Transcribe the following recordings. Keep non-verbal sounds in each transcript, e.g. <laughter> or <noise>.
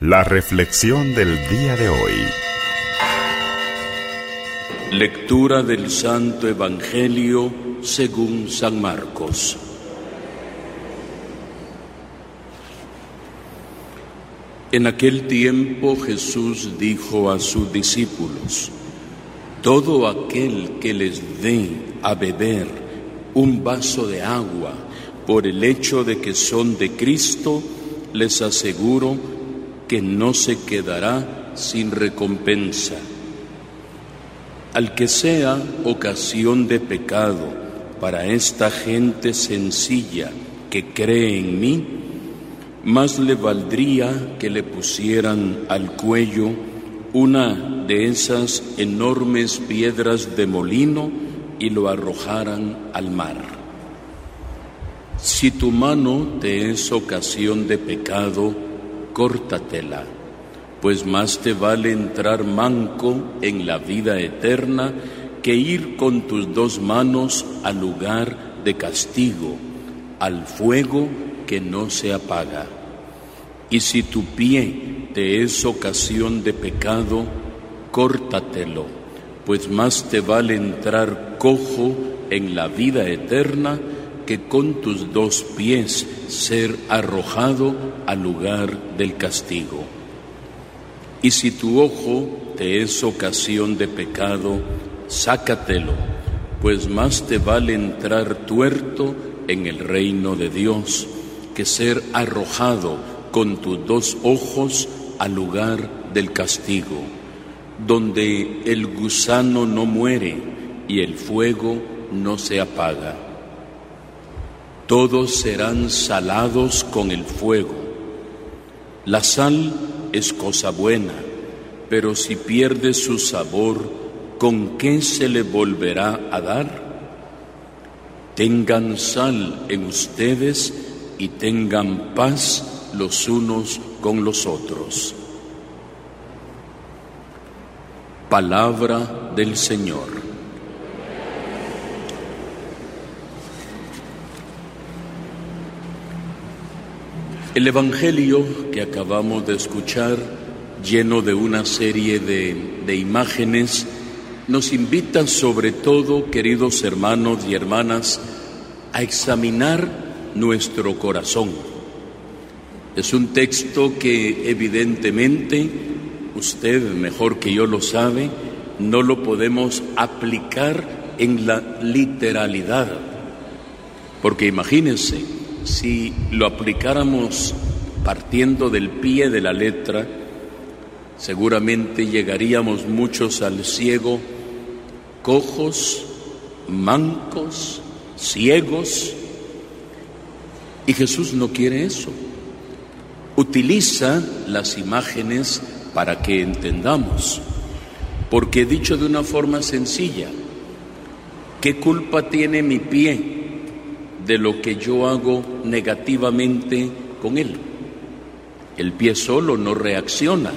La reflexión del día de hoy. Lectura del Santo Evangelio según San Marcos. En aquel tiempo Jesús dijo a sus discípulos, Todo aquel que les dé a beber un vaso de agua por el hecho de que son de Cristo, les aseguro que no se quedará sin recompensa. Al que sea ocasión de pecado para esta gente sencilla que cree en mí, más le valdría que le pusieran al cuello una de esas enormes piedras de molino y lo arrojaran al mar. Si tu mano te es ocasión de pecado, córtatela, pues más te vale entrar manco en la vida eterna que ir con tus dos manos al lugar de castigo, al fuego que no se apaga. Y si tu pie te es ocasión de pecado, córtatelo, pues más te vale entrar cojo en la vida eterna que con tus dos pies ser arrojado al lugar del castigo. Y si tu ojo te es ocasión de pecado, sácatelo, pues más te vale entrar tuerto en el reino de Dios que ser arrojado con tus dos ojos al lugar del castigo, donde el gusano no muere y el fuego no se apaga todos serán salados con el fuego. La sal es cosa buena, pero si pierde su sabor, ¿con qué se le volverá a dar? Tengan sal en ustedes y tengan paz los unos con los otros. Palabra del Señor. El Evangelio que acabamos de escuchar, lleno de una serie de, imágenes, nos invita sobre todo, queridos hermanos y hermanas, a examinar nuestro corazón. Es un texto que evidentemente, usted mejor que yo lo sabe, no lo podemos aplicar en la literalidad. Porque imagínense, si lo aplicáramos partiendo del pie de la letra, seguramente llegaríamos muchos al ciego, cojos, mancos, ciegos, y Jesús no quiere eso. Utiliza las imágenes para que entendamos, porque dicho de una forma sencilla, ¿qué culpa tiene mi pie? De lo que yo hago negativamente con él. El pie solo no reacciona.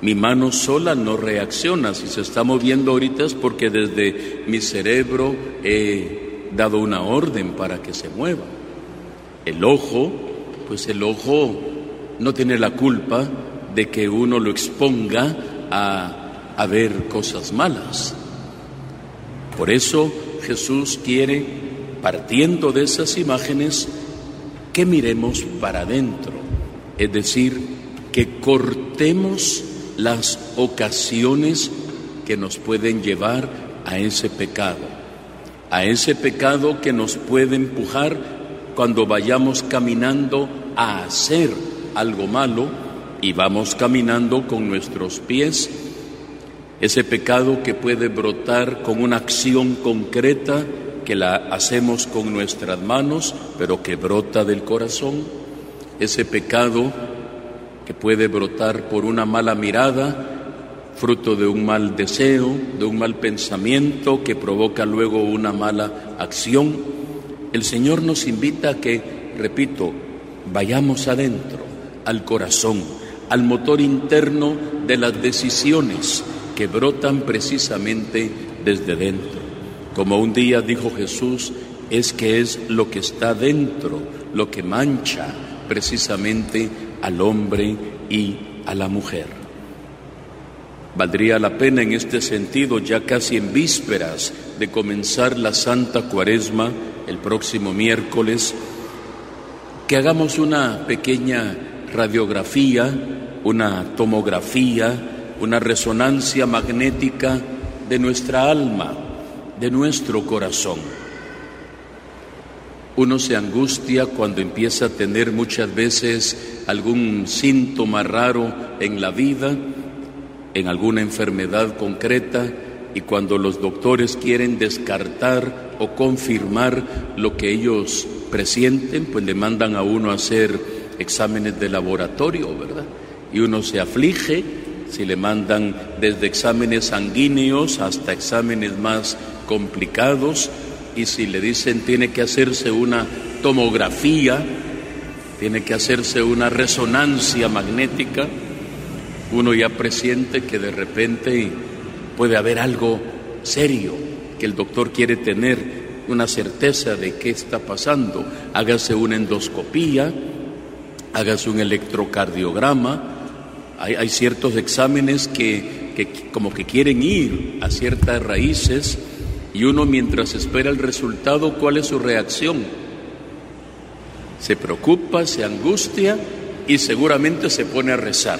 Mi mano sola no reacciona. Si se está moviendo ahorita es porque desde mi cerebro he dado una orden para que se mueva. El ojo, pues el ojo no tiene la culpa de que uno lo exponga a, a ver cosas malas. Por eso Jesús quiere partiendo de esas imágenes, que miremos para adentro, es decir, que cortemos las ocasiones que nos pueden llevar a ese pecado, a ese pecado que nos puede empujar cuando vayamos caminando a hacer algo malo y vamos caminando con nuestros pies, ese pecado que puede brotar con una acción concreta que la hacemos con nuestras manos, pero que brota del corazón, ese pecado que puede brotar por una mala mirada, fruto de un mal deseo, de un mal pensamiento que provoca luego una mala acción. El Señor nos invita a que, repito, vayamos adentro, al corazón, al motor interno de las decisiones que brotan precisamente desde dentro. Como un día dijo Jesús, es que es lo que está dentro, lo que mancha precisamente al hombre y a la mujer. Valdría la pena en este sentido, ya casi en vísperas de comenzar la Santa Cuaresma el próximo miércoles, que hagamos una pequeña radiografía, una tomografía, una resonancia magnética de nuestra alma, de nuestro corazón. Uno se angustia cuando empieza a tener muchas veces algún síntoma raro en la vida, en alguna enfermedad concreta, y cuando los doctores quieren descartar o confirmar lo que ellos presienten, pues le mandan a uno a hacer exámenes de laboratorio, ¿verdad? Y uno se aflige si le mandan desde exámenes sanguíneos hasta exámenes más complicados y si le dicen tiene que hacerse una tomografía, tiene que hacerse una resonancia magnética, uno ya presiente que de repente puede haber algo serio que el doctor quiere tener una certeza de qué está pasando. Hágase una endoscopía, hágase un electrocardiograma. Hay, ciertos exámenes que, que como que quieren ir a ciertas raíces y uno mientras espera el resultado, ¿cuál es su reacción? Se preocupa, se angustia y seguramente se pone a rezar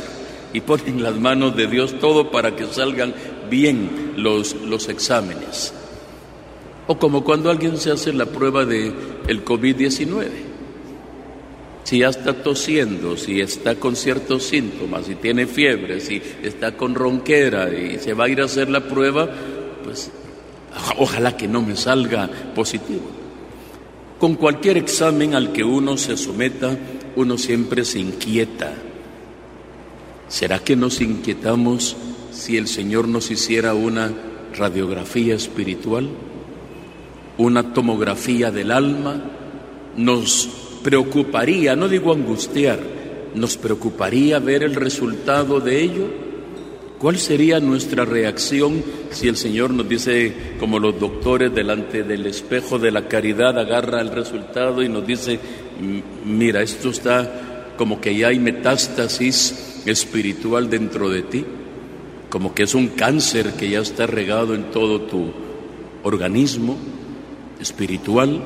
y pone en las manos de Dios todo para que salgan bien los, los exámenes. O como cuando alguien se hace la prueba de el COVID-19. Si ya está tosiendo, si está con ciertos síntomas, si tiene fiebre, si está con ronquera y se va a ir a hacer la prueba, pues <laughs> ojalá que no me salga positivo. Con cualquier examen al que uno se someta, uno siempre se inquieta. ¿Será que nos inquietamos si el Señor nos hiciera una radiografía espiritual? una tomografía del alma, nos preocuparía, no digo angustiar, nos preocuparía ver el resultado de ello. ¿Cuál sería nuestra reacción si el Señor nos dice, como los doctores delante del espejo de la caridad, agarra el resultado y nos dice, mira, esto está como que ya hay metástasis espiritual dentro de ti, como que es un cáncer que ya está regado en todo tu organismo? espiritual,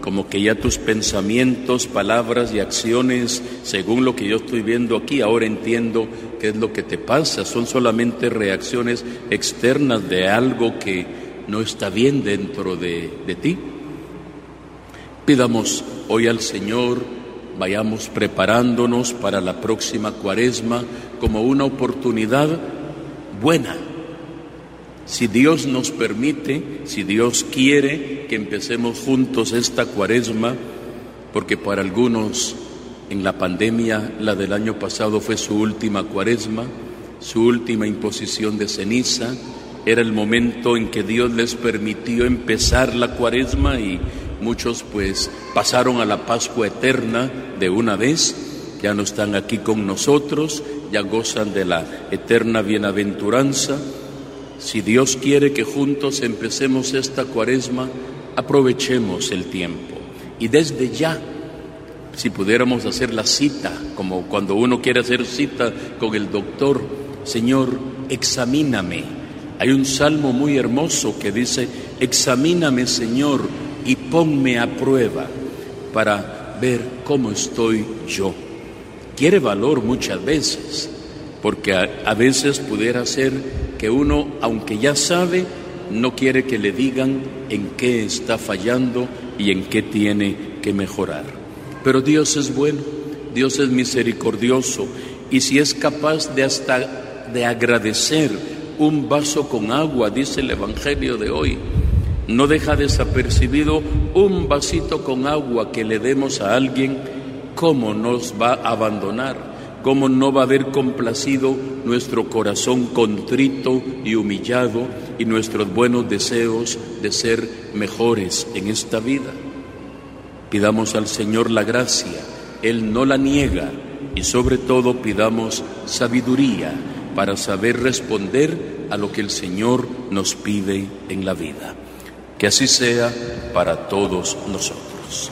como que ya tus pensamientos, palabras y acciones, según lo que yo estoy viendo aquí, ahora entiendo qué es lo que te pasa, son solamente reacciones externas de algo que no está bien dentro de, de ti. Pidamos hoy al Señor, vayamos preparándonos para la próxima cuaresma como una oportunidad buena si Dios nos permite, si Dios quiere que empecemos juntos esta cuaresma, porque para algunos en la pandemia, la del año pasado fue su última cuaresma, su última imposición de ceniza, era el momento en que Dios les permitió empezar la cuaresma y muchos pues pasaron a la Pascua eterna de una vez, ya no están aquí con nosotros, ya gozan de la eterna bienaventuranza. Si Dios quiere que juntos empecemos esta cuaresma, aprovechemos el tiempo. Y desde ya, si pudiéramos hacer la cita, como cuando uno quiere hacer cita con el doctor, Señor, examíname. Hay un salmo muy hermoso que dice, examíname Señor y ponme a prueba para ver cómo estoy yo. Quiere valor muchas veces, porque a, veces pudiera ser que uno, aunque ya sabe, no quiere que le digan en qué está fallando y en qué tiene que mejorar. Pero Dios es bueno, Dios es misericordioso y si es capaz de hasta de agradecer un vaso con agua, dice el Evangelio de hoy, no deja desapercibido un vasito con agua que le demos a alguien, ¿cómo nos va a abandonar? ¿Cómo no va a haber complacido nuestro corazón contrito y humillado y nuestros buenos deseos de ser mejores en esta vida? Pidamos al Señor la gracia, Él no la niega y sobre todo pidamos sabiduría para saber responder a lo que el Señor nos pide en la vida. Que así sea para todos nosotros.